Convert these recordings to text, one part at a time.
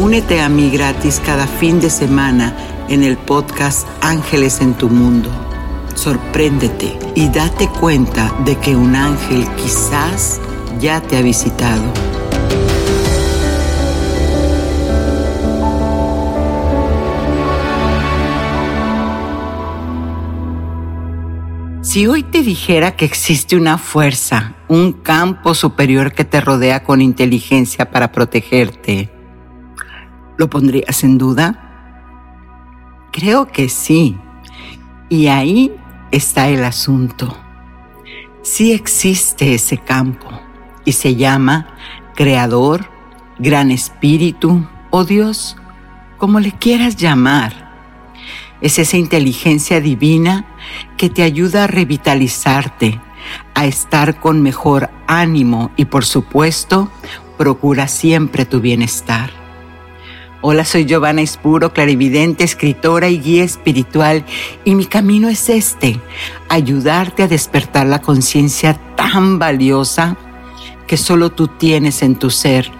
Únete a mí gratis cada fin de semana en el podcast Ángeles en tu Mundo. Sorpréndete y date cuenta de que un ángel quizás ya te ha visitado. Si hoy te dijera que existe una fuerza, un campo superior que te rodea con inteligencia para protegerte, ¿lo pondrías en duda? Creo que sí. Y ahí está el asunto. Sí existe ese campo y se llama Creador, Gran Espíritu o Dios, como le quieras llamar. Es esa inteligencia divina que te ayuda a revitalizarte, a estar con mejor ánimo y por supuesto procura siempre tu bienestar. Hola, soy Giovanna Espuro, clarividente, escritora y guía espiritual, y mi camino es este, ayudarte a despertar la conciencia tan valiosa que solo tú tienes en tu ser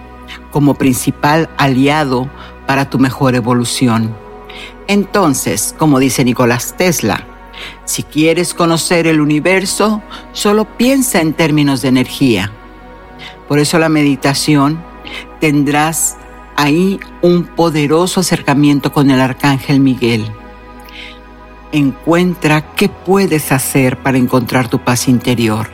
como principal aliado para tu mejor evolución. Entonces, como dice Nicolás Tesla, si quieres conocer el universo, solo piensa en términos de energía. Por eso la meditación tendrás ahí un poderoso acercamiento con el arcángel Miguel. Encuentra qué puedes hacer para encontrar tu paz interior.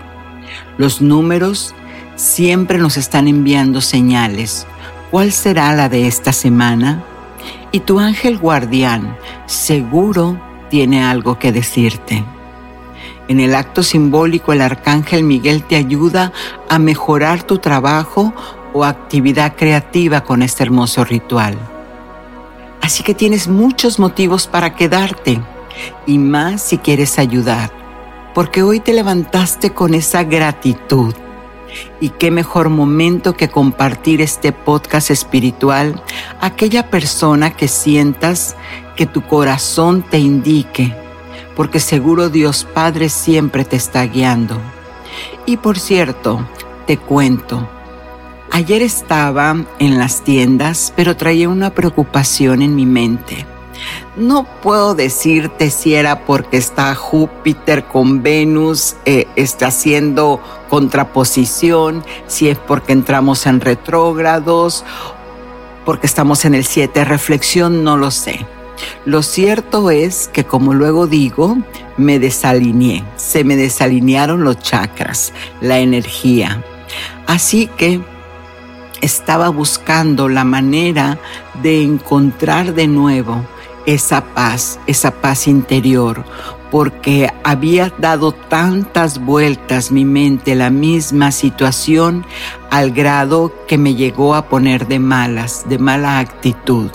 Los números siempre nos están enviando señales. ¿Cuál será la de esta semana? Y tu ángel guardián seguro tiene algo que decirte. En el acto simbólico el arcángel Miguel te ayuda a mejorar tu trabajo o actividad creativa con este hermoso ritual. Así que tienes muchos motivos para quedarte y más si quieres ayudar, porque hoy te levantaste con esa gratitud. Y qué mejor momento que compartir este podcast espiritual a aquella persona que sientas que tu corazón te indique, porque seguro Dios Padre siempre te está guiando. Y por cierto, te cuento, Ayer estaba en las tiendas, pero traía una preocupación en mi mente. No puedo decirte si era porque está Júpiter con Venus, eh, está haciendo contraposición, si es porque entramos en retrógrados, porque estamos en el 7 reflexión, no lo sé. Lo cierto es que, como luego digo, me desalineé, se me desalinearon los chakras, la energía. Así que estaba buscando la manera de encontrar de nuevo esa paz, esa paz interior, porque había dado tantas vueltas mi mente la misma situación al grado que me llegó a poner de malas, de mala actitud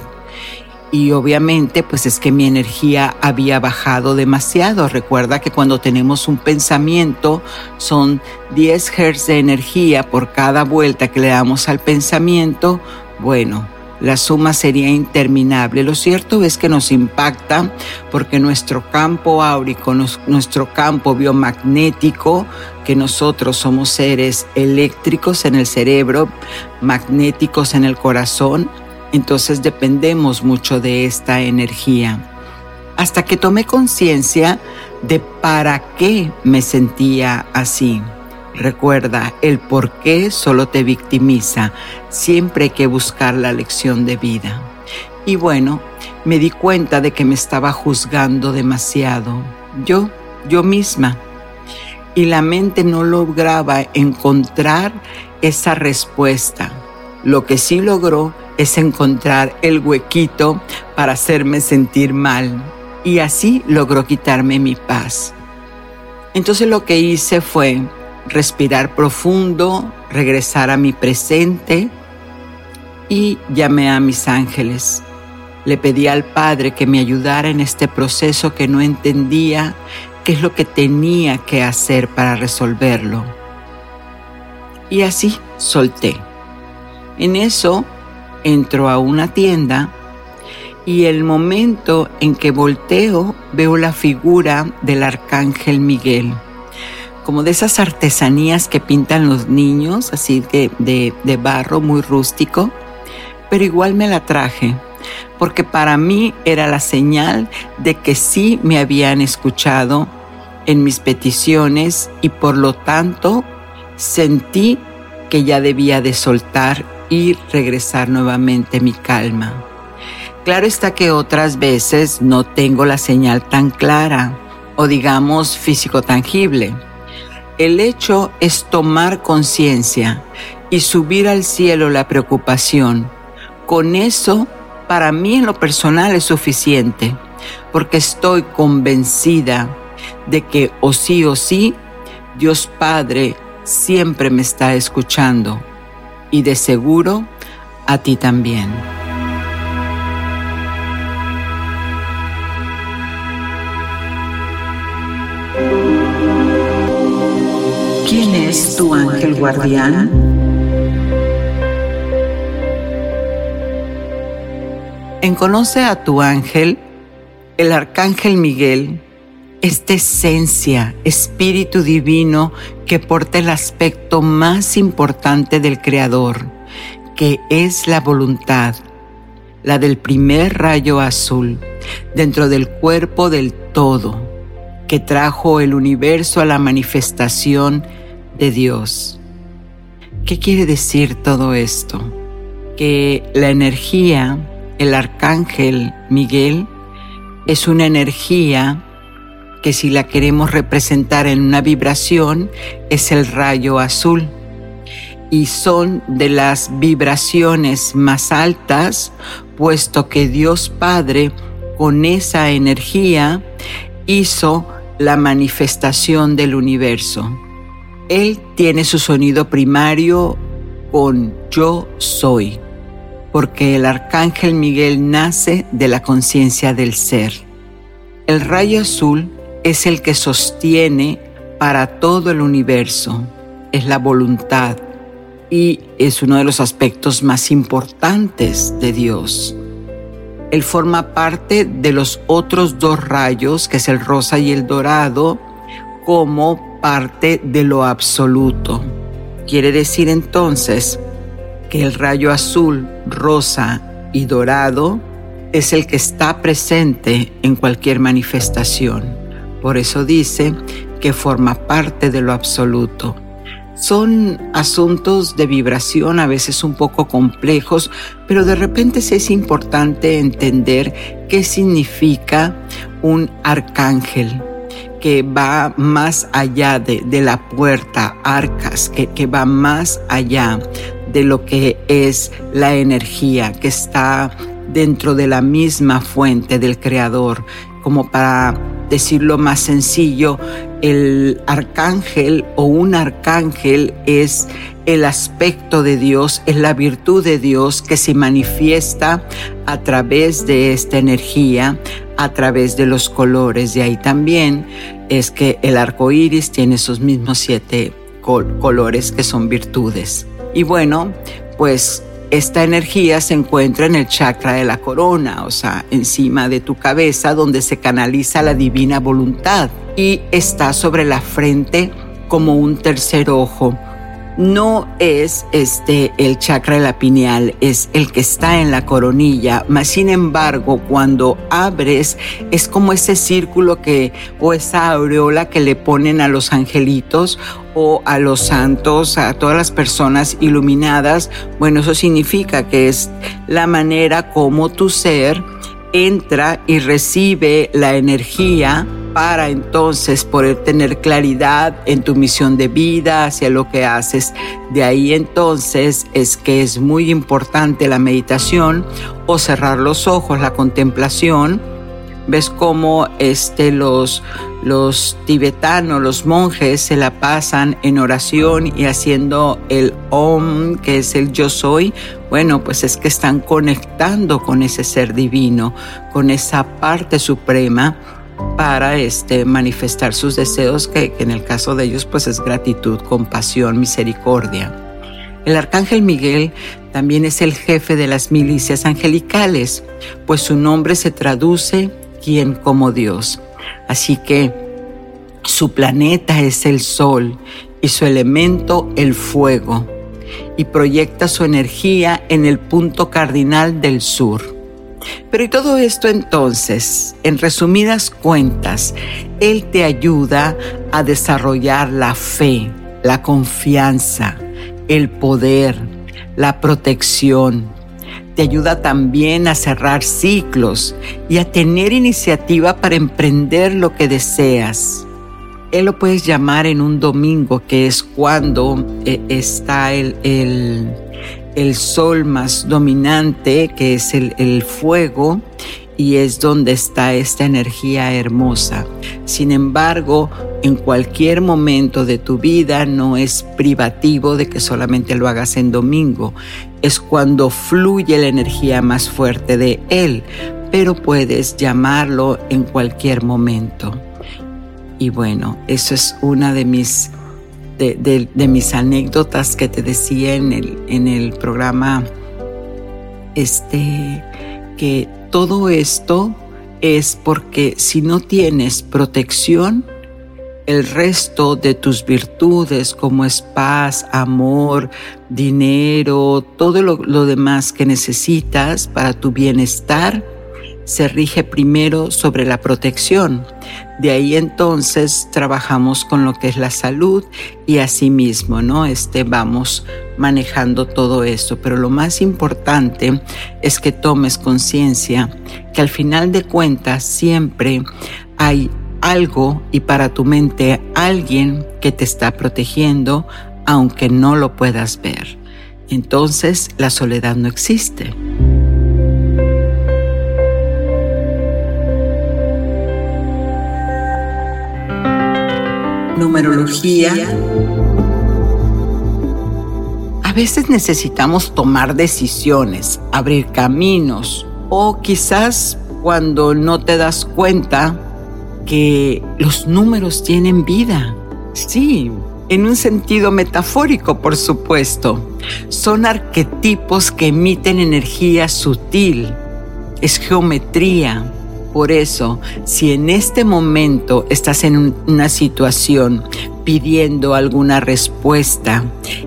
y obviamente pues es que mi energía había bajado demasiado. Recuerda que cuando tenemos un pensamiento son 10 Hz de energía por cada vuelta que le damos al pensamiento. Bueno, la suma sería interminable. Lo cierto es que nos impacta porque nuestro campo áurico, nuestro campo biomagnético, que nosotros somos seres eléctricos en el cerebro, magnéticos en el corazón, entonces dependemos mucho de esta energía. Hasta que tomé conciencia de para qué me sentía así. Recuerda, el por qué solo te victimiza. Siempre hay que buscar la lección de vida. Y bueno, me di cuenta de que me estaba juzgando demasiado. Yo, yo misma. Y la mente no lograba encontrar esa respuesta. Lo que sí logró es encontrar el huequito para hacerme sentir mal. Y así logró quitarme mi paz. Entonces lo que hice fue respirar profundo, regresar a mi presente y llamé a mis ángeles. Le pedí al Padre que me ayudara en este proceso que no entendía qué es lo que tenía que hacer para resolverlo. Y así solté. En eso entro a una tienda y el momento en que volteo veo la figura del arcángel Miguel. Como de esas artesanías que pintan los niños, así de, de, barro muy rústico, pero igual me la traje, porque para mí era la señal de que sí me habían escuchado en mis peticiones y por lo tanto sentí que ya debía de soltar y regresar nuevamente mi calma. Claro está que otras veces no tengo la señal tan clara o digamos físico tangible el hecho es tomar conciencia y subir al cielo la preocupación. Con eso, para mí en lo personal es suficiente, porque estoy convencida de que o sí o sí, Dios Padre siempre me está escuchando y de seguro a ti también. ¿Quién es tu ángel guardián? En Conoce a tu ángel, el arcángel Miguel, esta esencia, espíritu divino que porta el aspecto más importante del Creador, que es la voluntad, la del primer rayo azul, dentro del cuerpo del todo, que trajo el universo a la manifestación de Dios. ¿Qué quiere decir todo esto? Que la energía, el arcángel Miguel, es una energía que si la queremos representar en una vibración es el rayo azul y son de las vibraciones más altas, puesto que Dios Padre con esa energía hizo la manifestación del universo. Él tiene su sonido primario con yo soy, porque el arcángel Miguel nace de la conciencia del ser. El rayo azul es el que sostiene para todo el universo, es la voluntad y es uno de los aspectos más importantes de Dios. Él forma parte de los otros dos rayos, que es el rosa y el dorado, como parte de lo absoluto. Quiere decir entonces que el rayo azul, rosa y dorado es el que está presente en cualquier manifestación. Por eso dice que forma parte de lo absoluto. Son asuntos de vibración a veces un poco complejos, pero de repente es importante entender qué significa un arcángel que va más allá de, la puerta, arcas, que, que va más allá de lo que es la energía que está dentro de la misma fuente del Creador. Como para decirlo más sencillo, el arcángel o un arcángel es el aspecto de Dios, es la virtud de Dios que se manifiesta a través de esta energía, a través de los colores. De ahí también es que el arco iris tiene sus mismos siete colores que son virtudes. Y bueno, pues esta energía se encuentra en el chakra de la corona, o sea, encima de tu cabeza donde se canaliza la divina voluntad. Y está sobre la frente como un tercer ojo no es este el chakra de la pineal, es el que está en la coronilla, mas sin embargo, cuando abres es como ese círculo que o esa aureola que le ponen a los angelitos o a los santos, a todas las personas iluminadas, bueno, eso significa que es la manera como tu ser entra y recibe la energía para entonces poder tener claridad en tu misión de vida, hacia lo que haces. De ahí entonces es que es muy importante la meditación o cerrar los ojos, la contemplación. Ves cómo este, los, los tibetanos, los monjes se la pasan en oración y haciendo el Om, que es el yo soy. Bueno, pues es que están conectando con ese ser divino, con esa parte suprema para este, manifestar sus deseos, que, que en el caso de ellos pues es gratitud, compasión, misericordia. El arcángel Miguel también es el jefe de las milicias angelicales, pues su nombre se traduce como Dios. Así que su planeta es el sol y su elemento el fuego, y proyecta su energía en el punto cardinal del sur. Pero y todo esto entonces, en resumidas cuentas, Él te ayuda a desarrollar la fe, la confianza, el poder, la protección. Te ayuda también a cerrar ciclos y a tener iniciativa para emprender lo que deseas. Él lo puedes llamar en un domingo, que es cuando eh, está el, el el sol más dominante, que es el, fuego, y es donde está esta energía hermosa. Sin embargo, en cualquier momento de tu vida no es privativo de que solamente lo hagas en domingo. Es cuando fluye la energía más fuerte de él, pero puedes llamarlo en cualquier momento. Y bueno, eso es una de mis de, mis anécdotas que te decía en el, en el programa, este, que todo esto es porque si no tienes protección, el resto de tus virtudes como es paz, amor, dinero, todo lo, demás que necesitas para tu bienestar, se rige primero sobre la protección. De ahí entonces trabajamos con lo que es la salud y asimismo, ¿no? Este, vamos manejando todo eso. Pero lo más importante es que tomes conciencia que al final de cuentas siempre hay algo y para tu mente alguien que te está protegiendo aunque no lo puedas ver. Entonces la soledad no existe. numerología. A veces necesitamos tomar decisiones, abrir caminos o quizás cuando no te das cuenta que los números tienen vida. Sí, en un sentido metafórico, por supuesto. Son arquetipos que emiten energía sutil. Es geometría, por eso, si en este momento estás en una situación pidiendo alguna respuesta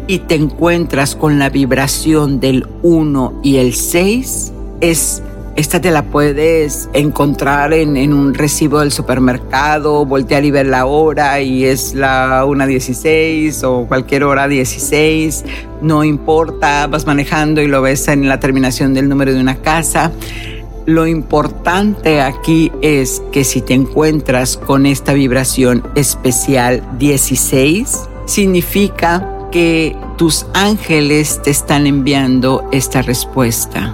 y te encuentras con la vibración del 1 y el 6, es esta te la puedes encontrar en, un recibo del supermercado, voltear y ver la hora y es la 1.16 o cualquier hora 16, no importa, vas manejando y lo ves en la terminación del número de una casa. Lo importante aquí es que si te encuentras con esta vibración especial 16, significa que tus ángeles te están enviando esta respuesta.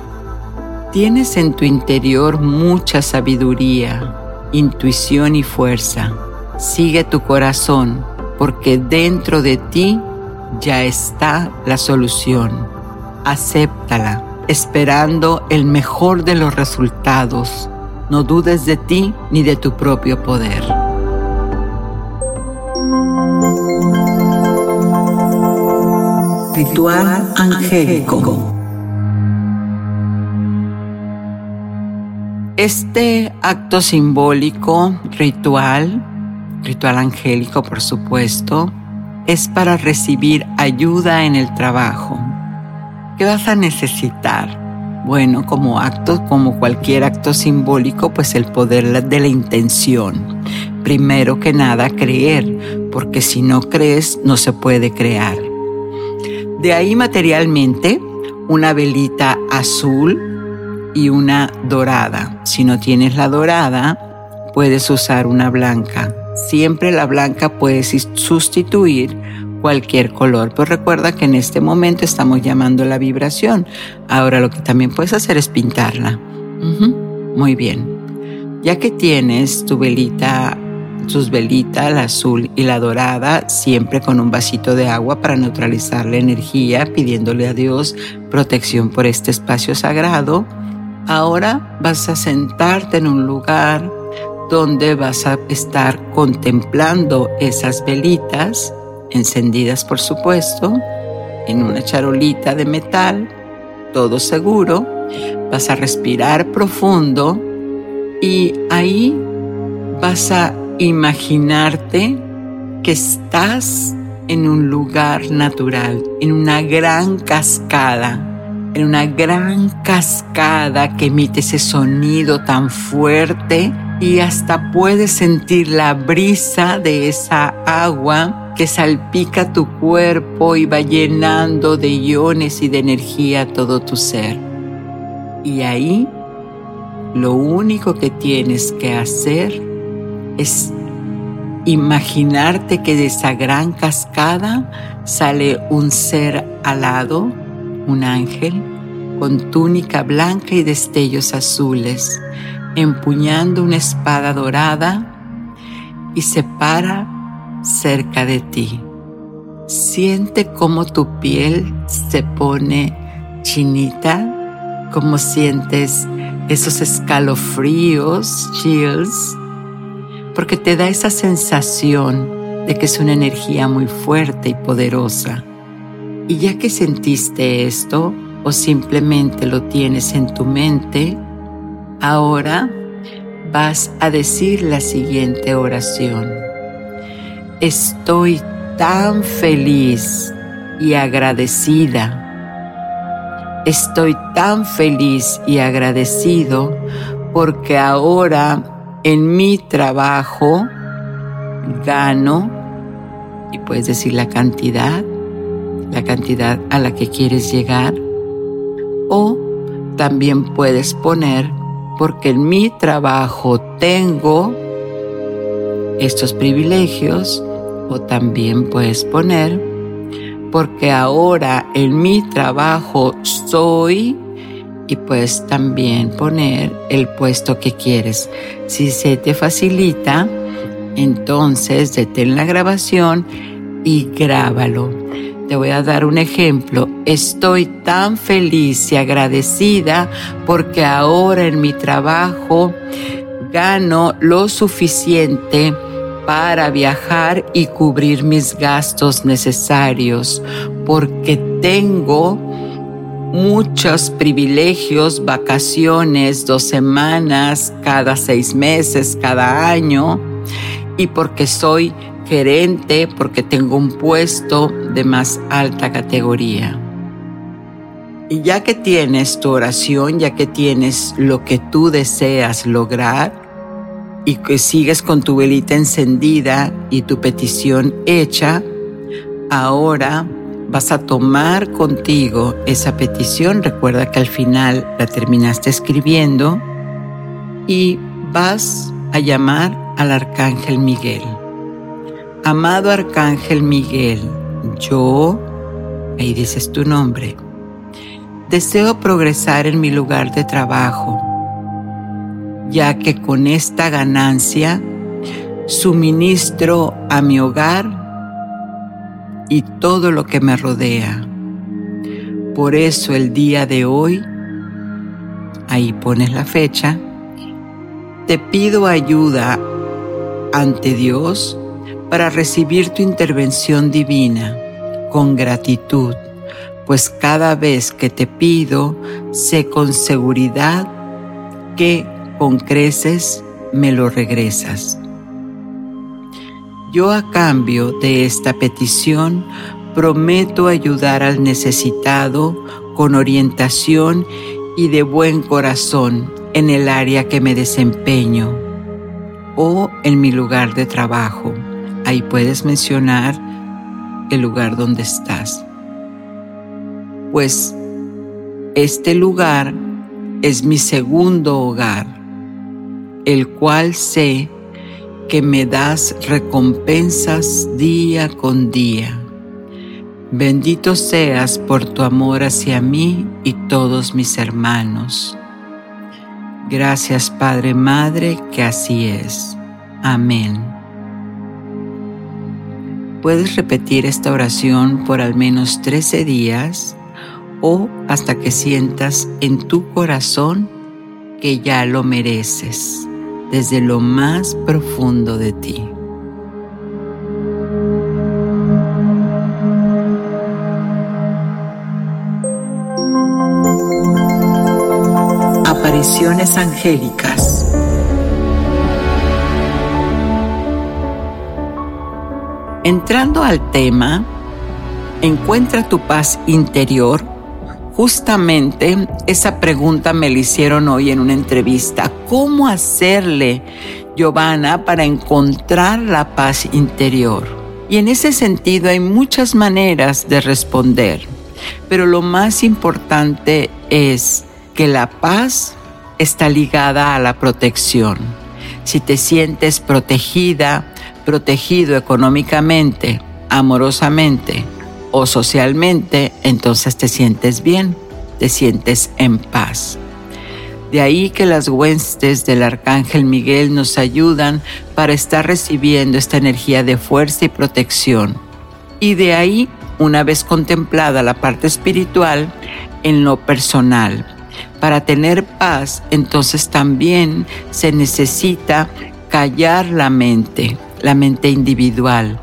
Tienes en tu interior mucha sabiduría, intuición y fuerza. Sigue tu corazón porque dentro de ti ya está la solución. Acéptala esperando el mejor de los resultados. No dudes de ti ni de tu propio poder. Ritual angélico. Este acto simbólico, ritual, ritual angélico por supuesto, es para recibir ayuda en el trabajo. ¿Qué vas a necesitar? Bueno, como acto, como cualquier acto simbólico, pues el poder de la intención. Primero que nada, creer, porque si no crees, no se puede crear. De ahí materialmente, una velita azul y una dorada. Si no tienes la dorada, puedes usar una blanca. Siempre la blanca puedes sustituir cualquier color. Pues recuerda que en este momento estamos llamando la vibración. Ahora lo que también puedes hacer es pintarla. Muy bien. Ya que tienes tu velita, tus velitas, la azul y la dorada, siempre con un vasito de agua para neutralizar la energía, pidiéndole a Dios protección por este espacio sagrado Ahora vas a sentarte en un lugar donde vas a estar contemplando esas velitas, encendidas por supuesto, en una charolita de metal, todo seguro. Vas a respirar profundo y ahí vas a imaginarte que estás en un lugar natural, en una gran cascada en una gran cascada que emite ese sonido tan fuerte y hasta puedes sentir la brisa de esa agua que salpica tu cuerpo y va llenando de iones y de energía todo tu ser. Y ahí lo único que tienes que hacer es imaginarte que de esa gran cascada sale un ser alado un ángel con túnica blanca y destellos azules, empuñando una espada dorada y se para cerca de ti. Siente cómo tu piel se pone chinita, cómo sientes esos escalofríos, chills, porque te da esa sensación de que es una energía muy fuerte y poderosa. Y ya que sentiste esto o simplemente lo tienes en tu mente, ahora vas a decir la siguiente oración. Estoy tan feliz y agradecida. Estoy tan feliz y agradecido porque ahora en mi trabajo gano, y puedes decir la cantidad, la cantidad a la que quieres llegar. O también puedes poner, porque en mi trabajo tengo estos privilegios. O también puedes poner, porque ahora en mi trabajo soy y puedes también poner el puesto que quieres. Si se te facilita, entonces detén la grabación y grábalo. Te voy a dar un ejemplo. Estoy tan feliz y agradecida porque ahora en mi trabajo gano lo suficiente para viajar y cubrir mis gastos necesarios, porque tengo muchos privilegios, vacaciones, dos semanas, cada seis meses, cada año, y porque soy gerente porque tengo un puesto de más alta categoría. Y ya que tienes tu oración, ya que tienes lo que tú deseas lograr y que sigues con tu velita encendida y tu petición hecha, ahora vas a tomar contigo esa petición. Recuerda que al final la terminaste escribiendo y vas a llamar al arcángel Miguel. Amado Arcángel Miguel, yo, ahí dices tu nombre, deseo progresar en mi lugar de trabajo, ya que con esta ganancia suministro a mi hogar y todo lo que me rodea. Por eso el día de hoy, ahí pones la fecha, te pido ayuda ante Dios para recibir tu intervención divina con gratitud, pues cada vez que te pido, sé con seguridad que con creces me lo regresas. Yo a cambio de esta petición prometo ayudar al necesitado con orientación y de buen corazón en el área que me desempeño o en mi lugar de trabajo. Ahí puedes mencionar el lugar donde estás. Pues este lugar es mi segundo hogar, el cual sé que me das recompensas día con día. Bendito seas por tu amor hacia mí y todos mis hermanos. Gracias Padre Madre, que así es. Amén. Puedes repetir esta oración por al menos 13 días o hasta que sientas en tu corazón que ya lo mereces desde lo más profundo de ti. Apariciones angélicas. Entrando al tema, encuentra tu paz interior. Justamente esa pregunta me la hicieron hoy en una entrevista. ¿Cómo hacerle, Giovanna, para encontrar la paz interior? Y en ese sentido hay muchas maneras de responder, pero lo más importante es que la paz está ligada a la protección. Si te sientes protegida, protegido económicamente, amorosamente o socialmente, entonces te sientes bien, te sientes en paz. De ahí que las huestes del Arcángel Miguel nos ayudan para estar recibiendo esta energía de fuerza y protección. Y de ahí, una vez contemplada la parte espiritual, en lo personal, para tener paz, entonces también se necesita callar la mente, la mente individual.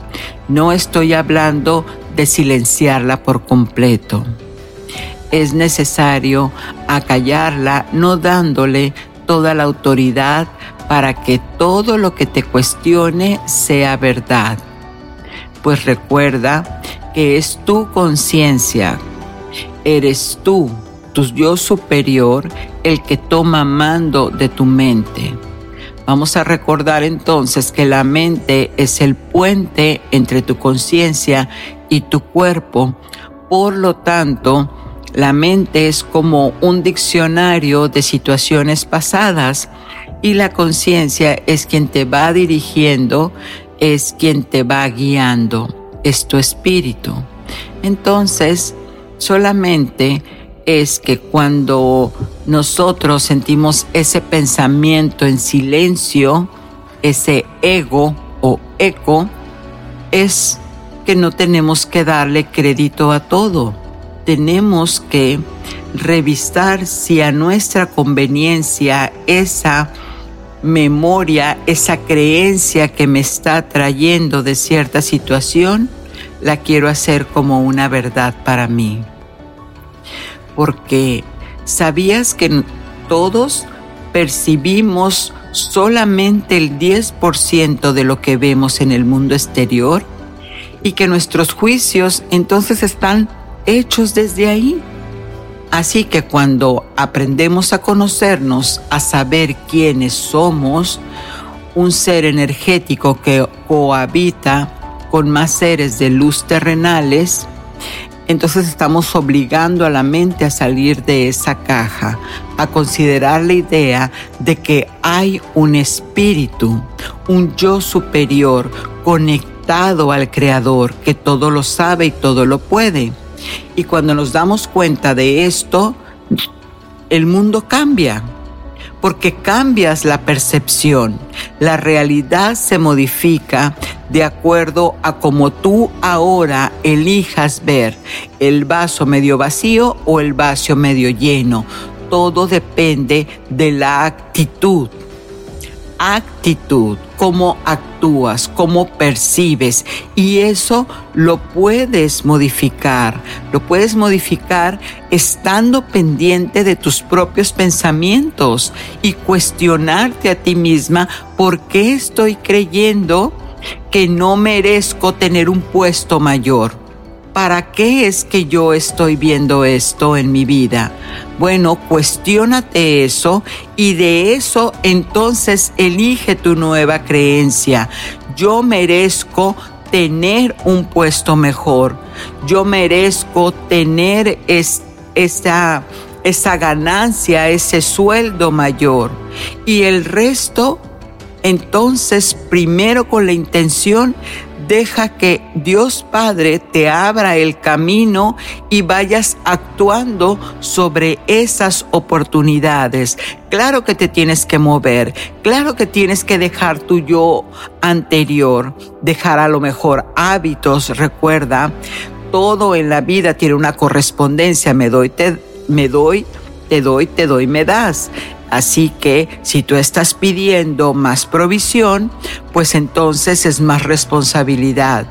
No estoy hablando de silenciarla por completo. Es necesario acallarla, no dándole toda la autoridad para que todo lo que te cuestione sea verdad. Pues recuerda que es tu conciencia, eres tú tu yo superior el que toma mando de tu mente. Vamos a recordar entonces que la mente es el puente entre tu conciencia y tu cuerpo. Por lo tanto, la mente es como un diccionario de situaciones pasadas y la conciencia es quien te va dirigiendo, es quien te va guiando, es tu espíritu. Entonces, solamente es que cuando nosotros sentimos ese pensamiento en silencio, ese ego o eco, es que no tenemos que darle crédito a todo. Tenemos que revisar si a nuestra conveniencia esa memoria, esa creencia que me está trayendo de cierta situación, la quiero hacer como una verdad para mí porque sabías que todos percibimos solamente el 10% de lo que vemos en el mundo exterior y que nuestros juicios entonces están hechos desde ahí. Así que cuando aprendemos a conocernos, a saber quiénes somos, un ser energético que cohabita con más seres de luz terrenales, entonces estamos obligando a la mente a salir de esa caja, a considerar la idea de que hay un espíritu, un yo superior conectado al Creador, que todo lo sabe y todo lo puede. Y cuando nos damos cuenta de esto, el mundo cambia porque cambias la percepción. La realidad se modifica de acuerdo a cómo tú ahora elijas ver el vaso medio vacío o el vaso medio lleno. Todo depende de la actitud. Actitud, cómo actúas, cómo percibes. Y eso lo puedes modificar. Lo puedes modificar estando pendiente de tus propios pensamientos y cuestionarte a ti misma por qué estoy creyendo que no merezco tener un puesto mayor ¿para qué es que yo estoy viendo esto en mi vida? Bueno, cuestiónate eso y de eso entonces elige tu nueva creencia. Yo merezco tener un puesto mejor. Yo merezco tener esa, esa ganancia, ese sueldo mayor. Y el resto, entonces, primero con la intención deja que Dios Padre te abra el camino y vayas actuando sobre esas oportunidades. Claro que te tienes que mover, claro que tienes que dejar tu yo anterior, dejar a lo mejor hábitos, recuerda, todo en la vida tiene una correspondencia, me doy, te, me doy, te doy, te doy, me das. Así que si tú estás pidiendo más provisión, pues entonces es más responsabilidad.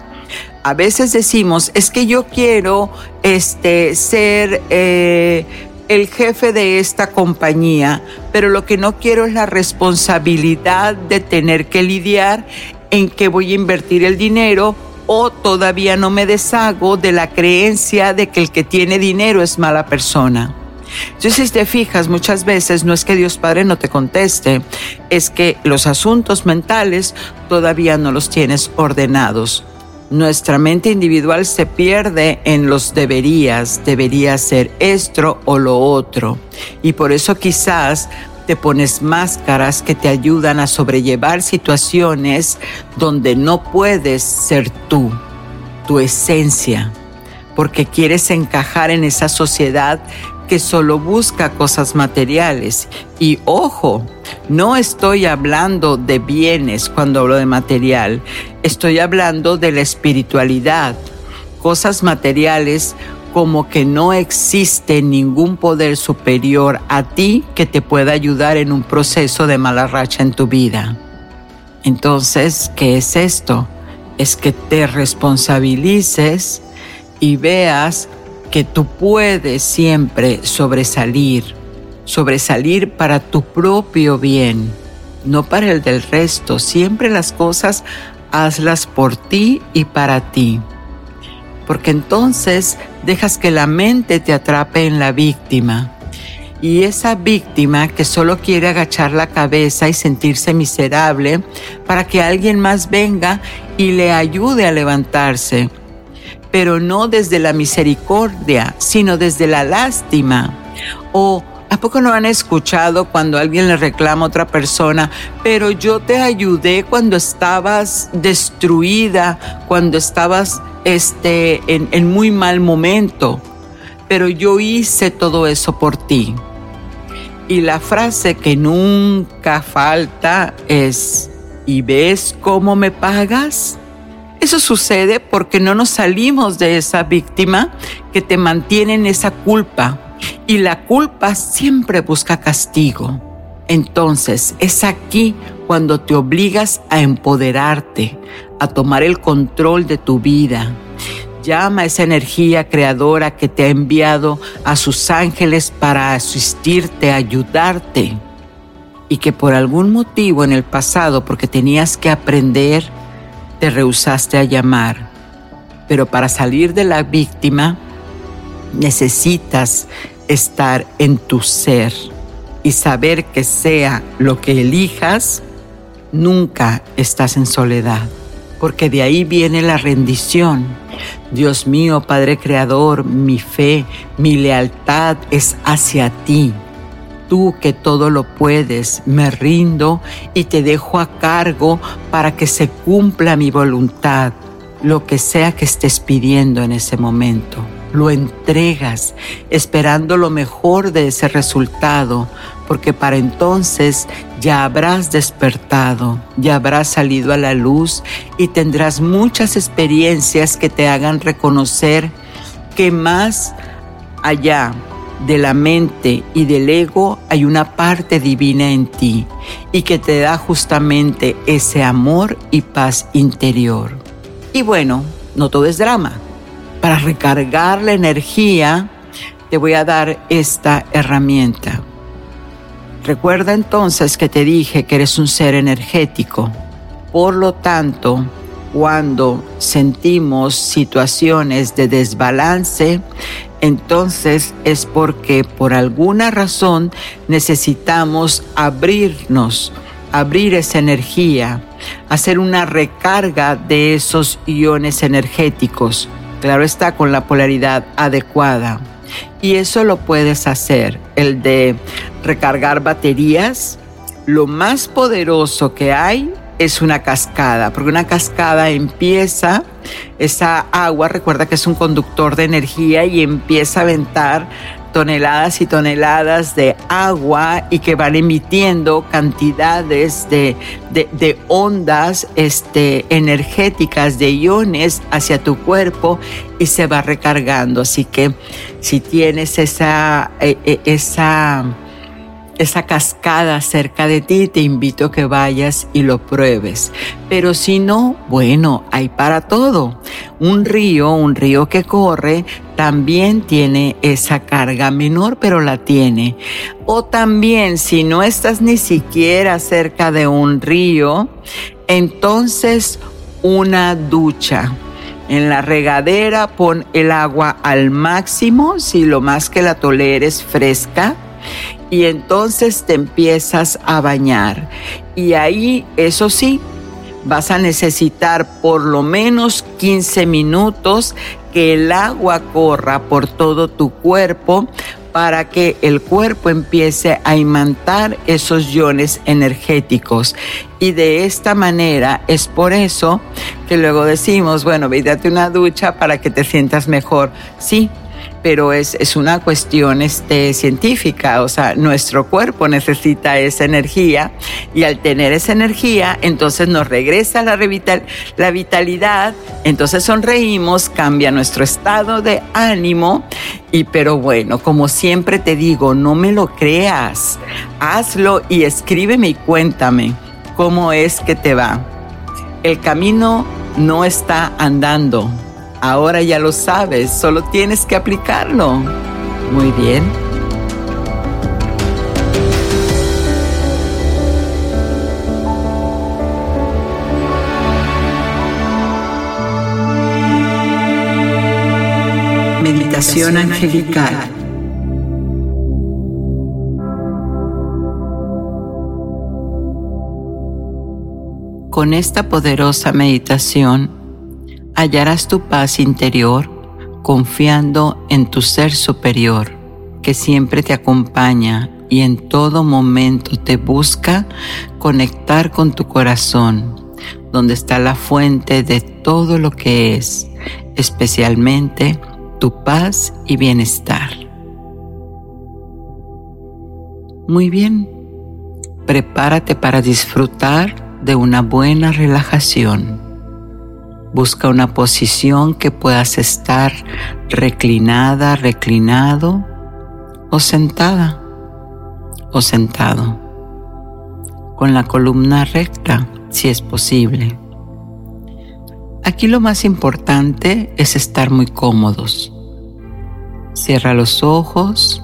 A veces decimos, es que yo quiero este, ser eh, el jefe de esta compañía, pero lo que no quiero es la responsabilidad de tener que lidiar en qué voy a invertir el dinero o todavía no me deshago de la creencia de que el que tiene dinero es mala persona. Entonces, si te fijas, muchas veces no es que Dios Padre no te conteste, es que los asuntos mentales todavía no los tienes ordenados. Nuestra mente individual se pierde en los deberías, debería ser esto o lo otro. Y por eso quizás te pones máscaras que te ayudan a sobrellevar situaciones donde no puedes ser tú, tu esencia, porque quieres encajar en esa sociedad que solo busca cosas materiales. Y ojo, no estoy hablando de bienes cuando hablo de material, estoy hablando de la espiritualidad. Cosas materiales como que no existe ningún poder superior a ti que te pueda ayudar en un proceso de mala racha en tu vida. Entonces, ¿qué es esto? Es que te responsabilices y veas que tú puedes siempre sobresalir, sobresalir para tu propio bien, no para el del resto. Siempre las cosas hazlas por ti y para ti. Porque entonces dejas que la mente te atrape en la víctima. Y esa víctima que solo quiere agachar la cabeza y sentirse miserable para que alguien más venga y le ayude a levantarse pero no desde la misericordia, sino desde la lástima. O ¿A poco no han escuchado cuando alguien le reclama a otra persona, pero yo te ayudé cuando estabas destruida, cuando estabas este, en, en muy mal momento, pero yo hice todo eso por ti? Y la frase que nunca falta es, ¿y ves cómo me pagas? Eso sucede porque no nos salimos de esa víctima que te mantiene en esa culpa. Y la culpa siempre busca castigo. Entonces es aquí cuando te obligas a empoderarte, a tomar el control de tu vida. Llama a esa energía creadora que te ha enviado a sus ángeles para asistirte, ayudarte. Y que por algún motivo en el pasado, porque tenías que aprender, te rehusaste a llamar, pero para salir de la víctima necesitas estar en tu ser y saber que sea lo que elijas, nunca estás en soledad, porque de ahí viene la rendición. Dios mío, Padre Creador, mi fe, mi lealtad es hacia ti tú que todo lo puedes, me rindo y te dejo a cargo para que se cumpla mi voluntad, lo que sea que estés pidiendo en ese momento. Lo entregas esperando lo mejor de ese resultado, porque para entonces ya habrás despertado, ya habrás salido a la luz y tendrás muchas experiencias que te hagan reconocer que más allá de la mente y del ego hay una parte divina en ti y que te da justamente ese amor y paz interior. Y bueno, no todo es drama. Para recargar la energía, te voy a dar esta herramienta. Recuerda entonces que te dije que eres un ser energético. Por lo tanto, cuando sentimos situaciones de desbalance, entonces es porque por alguna razón necesitamos abrirnos, abrir esa energía, hacer una recarga de esos iones energéticos. Claro está con la polaridad adecuada. Y eso lo puedes hacer, el de recargar baterías. Lo más poderoso que hay es una cascada, porque una cascada empieza, esa agua, recuerda que es un conductor de energía y empieza a aventar toneladas y toneladas de agua y que van emitiendo cantidades de, de, ondas este, energéticas, de iones hacia tu cuerpo y se va recargando. Así que si tienes esa, eh, eh, esa esa cascada cerca de ti, te invito a que vayas y lo pruebes. Pero si no, bueno, hay para todo. Un río, un río que corre, también tiene esa carga menor, pero la tiene. O también, si no estás ni siquiera cerca de un río, entonces una ducha. En la regadera pon el agua al máximo, si lo más que la toleres fresca y entonces te empiezas a bañar. Y ahí, eso sí, vas a necesitar por lo menos 15 minutos que el agua corra por todo tu cuerpo para que el cuerpo empiece a imantar esos iones energéticos. Y de esta manera es por eso que luego decimos, bueno, date una ducha para que te sientas mejor. Sí, pero es, es una cuestión este, científica, o sea, nuestro cuerpo necesita esa energía y al tener esa energía, entonces nos regresa la, la vitalidad, entonces sonreímos, cambia nuestro estado de ánimo y pero bueno, como siempre te digo, no me lo creas, hazlo y escríbeme y cuéntame cómo es que te va. El camino no está andando Ahora ya lo sabes, solo tienes que aplicarlo. Muy bien. Meditación angelical. Con esta poderosa meditación, hallarás tu paz interior confiando en tu ser superior, que siempre te acompaña y en todo momento te busca conectar con tu corazón, donde está la fuente de todo lo que es, especialmente tu paz y bienestar. Muy bien, prepárate para disfrutar de una buena relajación Busca una posición que puedas estar reclinada, reclinado o sentada o sentado. Con la columna recta, si es posible. Aquí lo más importante es estar muy cómodos. Cierra los ojos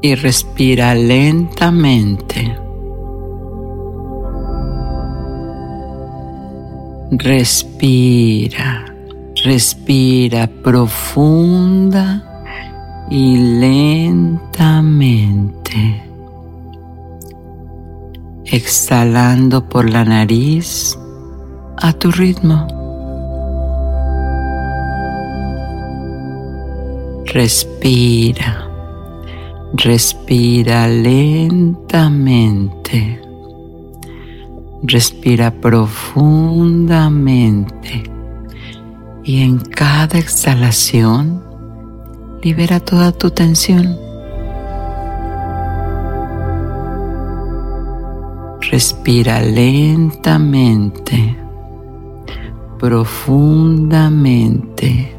y respira lentamente. Respira, respira profunda y lentamente. Exhalando por la nariz a tu ritmo. Respira, respira lentamente. Respira profundamente y en cada exhalación libera toda tu tensión. Respira lentamente, profundamente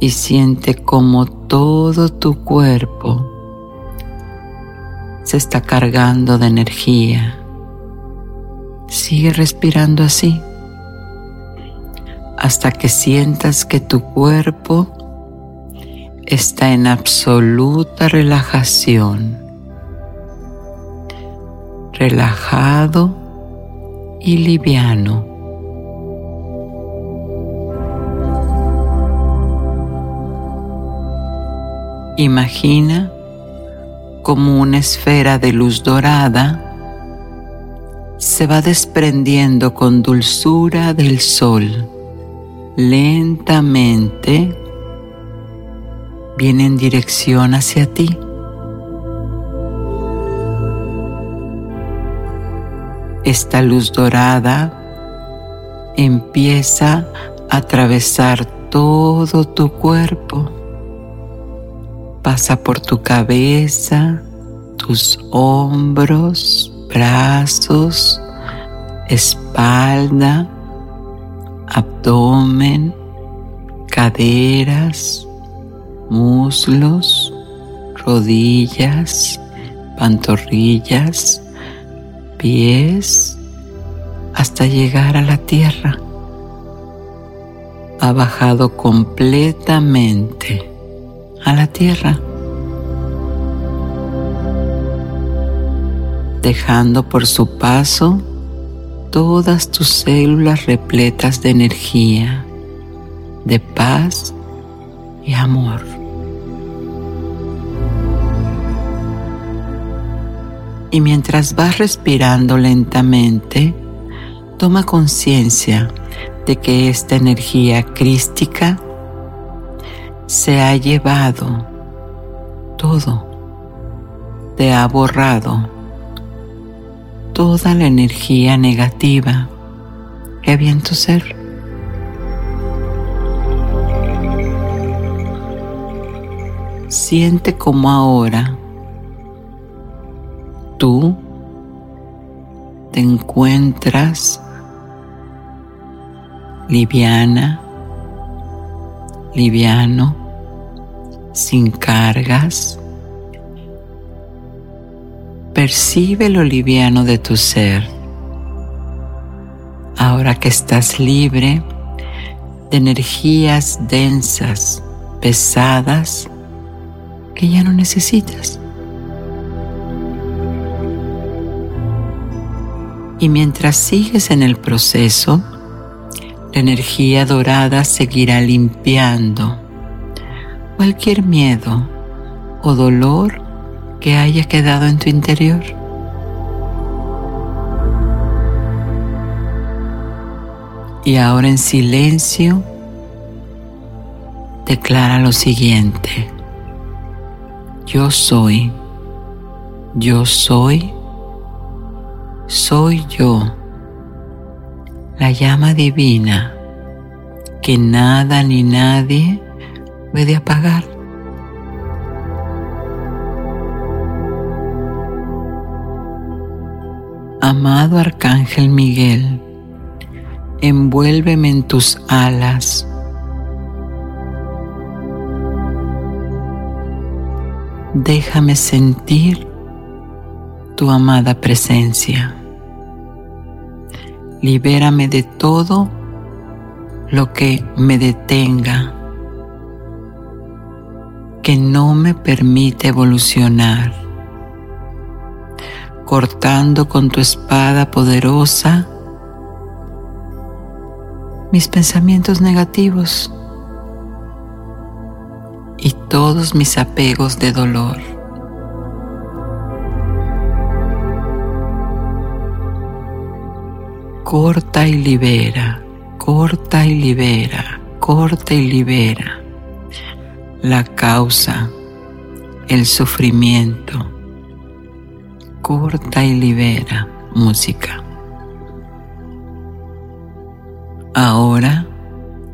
y siente como todo tu cuerpo se está cargando de energía. Sigue respirando así hasta que sientas que tu cuerpo está en absoluta relajación, relajado y liviano. Imagina como una esfera de luz dorada se va desprendiendo con dulzura del sol. Lentamente viene en dirección hacia ti. Esta luz dorada empieza a atravesar todo tu cuerpo pasa por tu cabeza, tus hombros, brazos, espalda, abdomen, caderas, muslos, rodillas, pantorrillas, pies, hasta llegar a la tierra. Ha bajado completamente a la tierra, dejando por su paso todas tus células repletas de energía, de paz y amor. Y mientras vas respirando lentamente, toma conciencia de que esta energía crística se ha llevado todo, te ha borrado toda la energía negativa que había en tu ser. Siente como ahora tú te encuentras liviana, liviano, sin cargas. Percibe lo liviano de tu ser. Ahora que estás libre de energías densas, pesadas, que ya no necesitas. Y mientras sigues en el proceso, la energía dorada seguirá limpiando cualquier miedo o dolor que haya quedado en tu interior. Y ahora en silencio declara lo siguiente. Yo soy, yo soy, soy yo la llama divina que nada ni nadie puede apagar. Amado Arcángel Miguel, envuélveme en tus alas. Déjame sentir tu amada presencia libérame de todo lo que me detenga, que no me permite evolucionar, cortando con tu espada poderosa mis pensamientos negativos y todos mis apegos de dolor. corta y libera, corta y libera, corta y libera la causa, el sufrimiento, corta y libera música. Ahora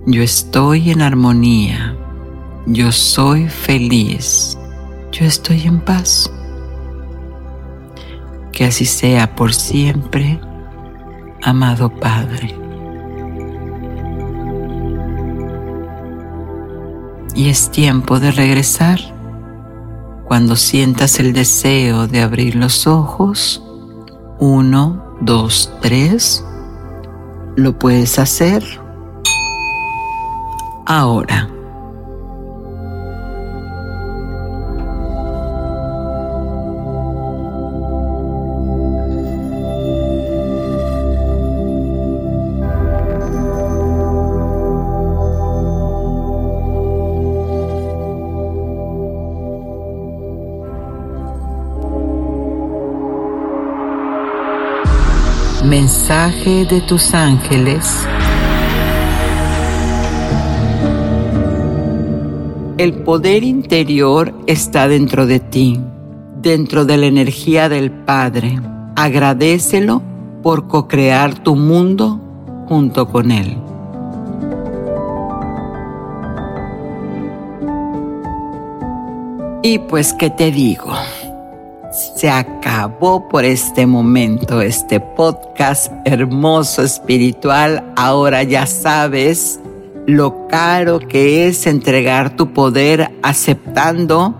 yo estoy en armonía, yo soy feliz, yo estoy en paz. Que así sea por siempre amado Padre. Y es tiempo de regresar. Cuando sientas el deseo de abrir los ojos, uno, dos, tres, lo puedes hacer ahora. Mensaje de tus ángeles. El poder interior está dentro de ti, dentro de la energía del Padre. Agradecelo por co-crear tu mundo junto con Él. Y pues, ¿qué te digo? Se acabó por este momento este podcast hermoso espiritual. Ahora ya sabes lo caro que es entregar tu poder aceptando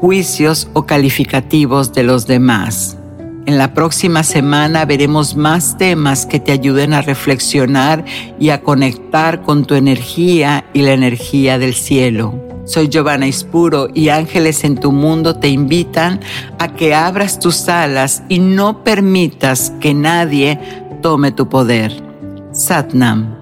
juicios o calificativos de los demás. En la próxima semana veremos más temas que te ayuden a reflexionar y a conectar con tu energía y la energía del cielo. Soy Giovanna Ispuro y Ángeles en tu Mundo te invitan a que abras tus alas y no permitas que nadie tome tu poder. Satnam.